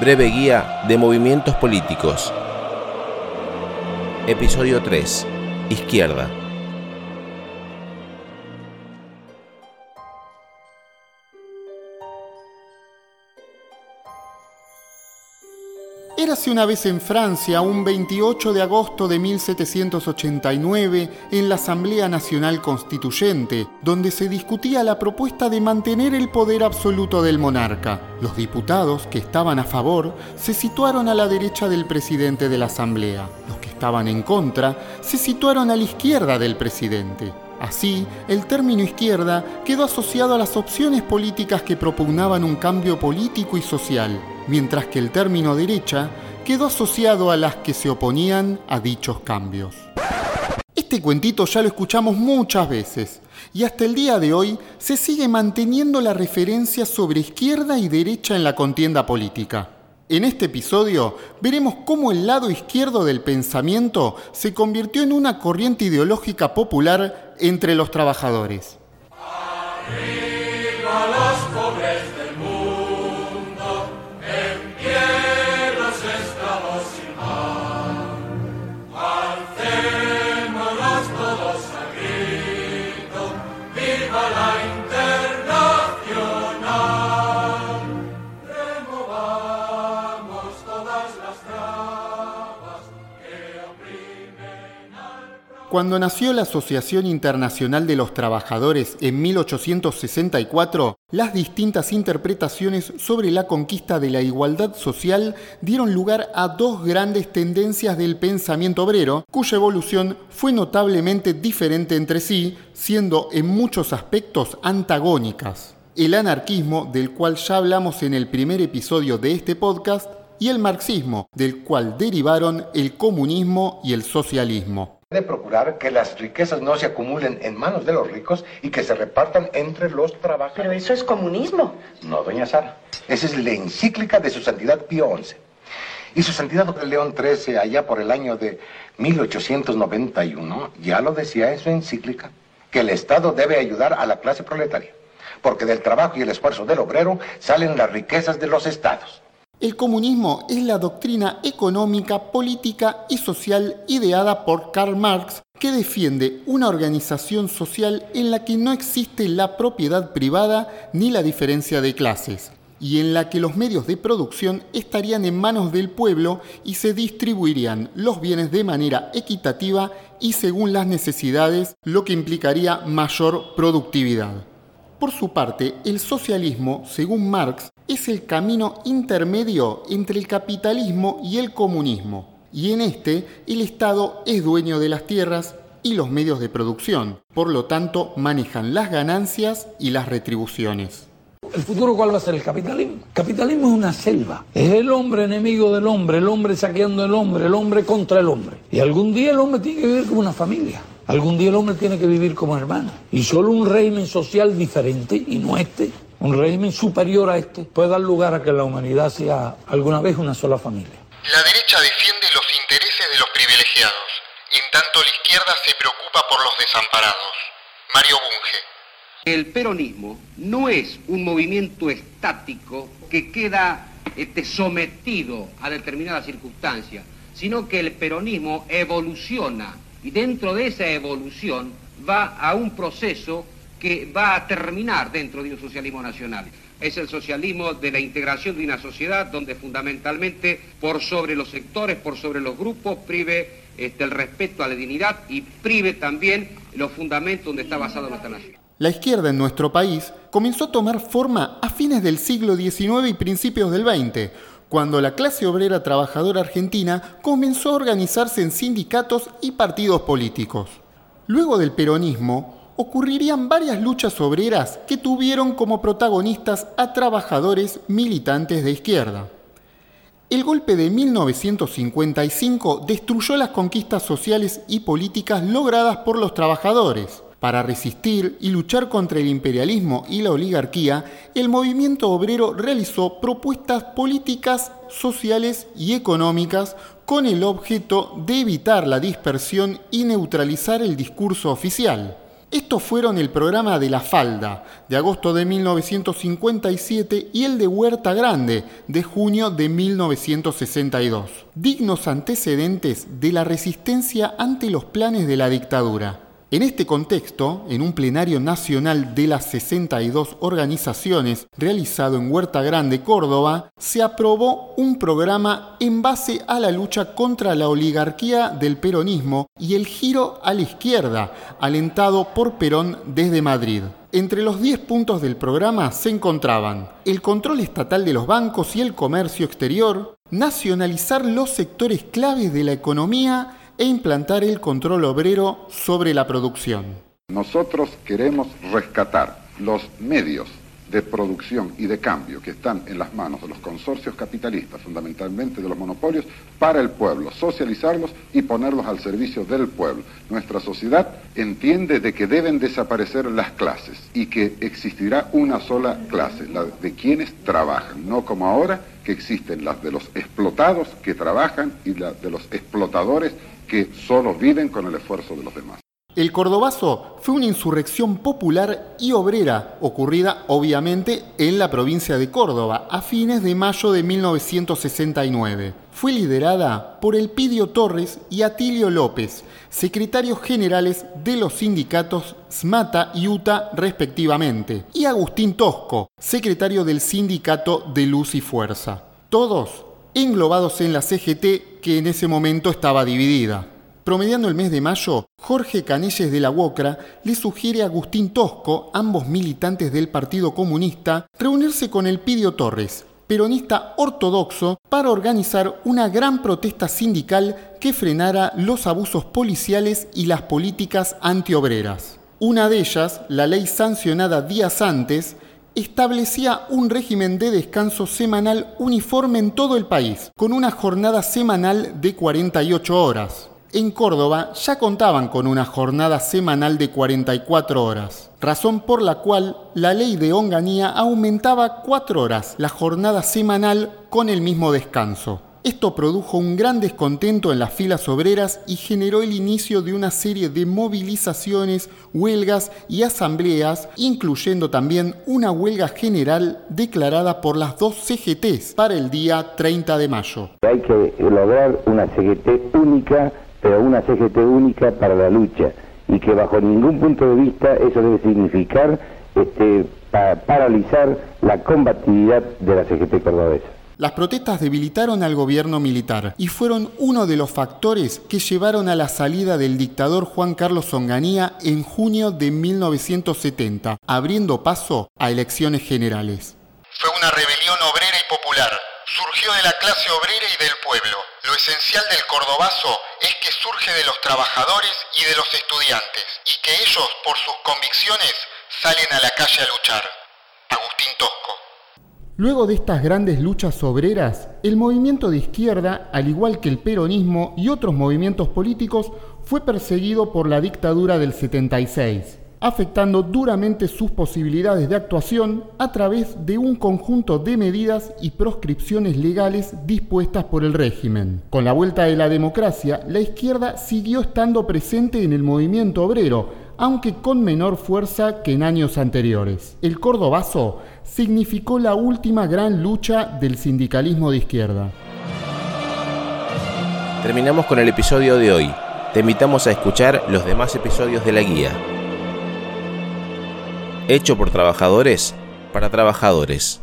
Breve guía de movimientos políticos. Episodio 3. Izquierda. Érase una vez en Francia, un 28 de agosto de 1789, en la Asamblea Nacional Constituyente, donde se discutía la propuesta de mantener el poder absoluto del monarca. Los diputados que estaban a favor se situaron a la derecha del presidente de la Asamblea. Los que estaban en contra se situaron a la izquierda del presidente. Así, el término izquierda quedó asociado a las opciones políticas que propugnaban un cambio político y social, mientras que el término derecha quedó asociado a las que se oponían a dichos cambios. Este cuentito ya lo escuchamos muchas veces y hasta el día de hoy se sigue manteniendo la referencia sobre izquierda y derecha en la contienda política. En este episodio veremos cómo el lado izquierdo del pensamiento se convirtió en una corriente ideológica popular entre los trabajadores. Cuando nació la Asociación Internacional de los Trabajadores en 1864, las distintas interpretaciones sobre la conquista de la igualdad social dieron lugar a dos grandes tendencias del pensamiento obrero, cuya evolución fue notablemente diferente entre sí, siendo en muchos aspectos antagónicas. El anarquismo, del cual ya hablamos en el primer episodio de este podcast, y el marxismo, del cual derivaron el comunismo y el socialismo de procurar que las riquezas no se acumulen en manos de los ricos y que se repartan entre los trabajadores. Pero eso es comunismo. No, doña Sara. Esa es la encíclica de su santidad Pío XI. Y su santidad León XIII, allá por el año de 1891, ya lo decía en su encíclica, que el Estado debe ayudar a la clase proletaria, porque del trabajo y el esfuerzo del obrero salen las riquezas de los estados. El comunismo es la doctrina económica, política y social ideada por Karl Marx que defiende una organización social en la que no existe la propiedad privada ni la diferencia de clases, y en la que los medios de producción estarían en manos del pueblo y se distribuirían los bienes de manera equitativa y según las necesidades, lo que implicaría mayor productividad. Por su parte, el socialismo, según Marx, es el camino intermedio entre el capitalismo y el comunismo, y en este el Estado es dueño de las tierras y los medios de producción, por lo tanto manejan las ganancias y las retribuciones. ¿El futuro cuál va a ser? El capitalismo. El capitalismo es una selva. Es el hombre enemigo del hombre, el hombre saqueando al hombre, el hombre contra el hombre. Y algún día el hombre tiene que vivir como una familia. Algún día el hombre tiene que vivir como hermano. Y solo un régimen social diferente, y no este, un régimen superior a este, puede dar lugar a que la humanidad sea alguna vez una sola familia. La derecha defiende los intereses de los privilegiados, en tanto la izquierda se preocupa por los desamparados. Mario Bunge. El peronismo no es un movimiento estático que queda este, sometido a determinadas circunstancias, sino que el peronismo evoluciona y dentro de esa evolución va a un proceso que va a terminar dentro de un socialismo nacional. Es el socialismo de la integración de una sociedad donde fundamentalmente por sobre los sectores, por sobre los grupos, prive este, el respeto a la dignidad y prive también los fundamentos donde está basada nuestra nación. La izquierda en nuestro país comenzó a tomar forma a fines del siglo XIX y principios del XX, cuando la clase obrera trabajadora argentina comenzó a organizarse en sindicatos y partidos políticos. Luego del peronismo, ocurrirían varias luchas obreras que tuvieron como protagonistas a trabajadores militantes de izquierda. El golpe de 1955 destruyó las conquistas sociales y políticas logradas por los trabajadores. Para resistir y luchar contra el imperialismo y la oligarquía, el movimiento obrero realizó propuestas políticas, sociales y económicas con el objeto de evitar la dispersión y neutralizar el discurso oficial. Estos fueron el programa de La Falda, de agosto de 1957, y el de Huerta Grande, de junio de 1962, dignos antecedentes de la resistencia ante los planes de la dictadura. En este contexto, en un plenario nacional de las 62 organizaciones realizado en Huerta Grande, Córdoba, se aprobó un programa en base a la lucha contra la oligarquía del peronismo y el giro a la izquierda, alentado por Perón desde Madrid. Entre los 10 puntos del programa se encontraban el control estatal de los bancos y el comercio exterior, nacionalizar los sectores claves de la economía e implantar el control obrero sobre la producción. Nosotros queremos rescatar los medios de producción y de cambio que están en las manos de los consorcios capitalistas, fundamentalmente de los monopolios, para el pueblo, socializarlos y ponerlos al servicio del pueblo. Nuestra sociedad entiende de que deben desaparecer las clases y que existirá una sola clase, la de quienes trabajan, no como ahora que existen las de los explotados que trabajan y las de los explotadores que solo viven con el esfuerzo de los demás. El Cordobazo fue una insurrección popular y obrera ocurrida obviamente en la provincia de Córdoba a fines de mayo de 1969. Fue liderada por Elpidio Torres y Atilio López, secretarios generales de los sindicatos SMATA y UTA respectivamente, y Agustín Tosco, secretario del sindicato de Luz y Fuerza. Todos englobados en la CGT que en ese momento estaba dividida. Promediando el mes de mayo, Jorge Canelles de la UOCRA le sugiere a Agustín Tosco, ambos militantes del Partido Comunista, reunirse con Elpidio Torres, peronista ortodoxo, para organizar una gran protesta sindical que frenara los abusos policiales y las políticas antiobreras. Una de ellas, la ley sancionada días antes, establecía un régimen de descanso semanal uniforme en todo el país, con una jornada semanal de 48 horas. En Córdoba ya contaban con una jornada semanal de 44 horas, razón por la cual la ley de Onganía aumentaba 4 horas la jornada semanal con el mismo descanso. Esto produjo un gran descontento en las filas obreras y generó el inicio de una serie de movilizaciones, huelgas y asambleas, incluyendo también una huelga general declarada por las dos CGTs para el día 30 de mayo. Hay que lograr una CGT única, pero una CGT única para la lucha y que bajo ningún punto de vista eso debe significar este, paralizar la combatividad de la CGT cordobesa. Las protestas debilitaron al gobierno militar y fueron uno de los factores que llevaron a la salida del dictador Juan Carlos Onganía en junio de 1970, abriendo paso a elecciones generales. Fue una rebelión obrera y popular. Surgió de la clase obrera y del pueblo. Lo esencial del cordobazo es que surge de los trabajadores y de los estudiantes, y que ellos, por sus convicciones, salen a la calle a luchar. Agustín Tosco. Luego de estas grandes luchas obreras, el movimiento de izquierda, al igual que el peronismo y otros movimientos políticos, fue perseguido por la dictadura del 76, afectando duramente sus posibilidades de actuación a través de un conjunto de medidas y proscripciones legales dispuestas por el régimen. Con la vuelta de la democracia, la izquierda siguió estando presente en el movimiento obrero, aunque con menor fuerza que en años anteriores. El cordobazo significó la última gran lucha del sindicalismo de izquierda. Terminamos con el episodio de hoy. Te invitamos a escuchar los demás episodios de la guía. Hecho por trabajadores para trabajadores.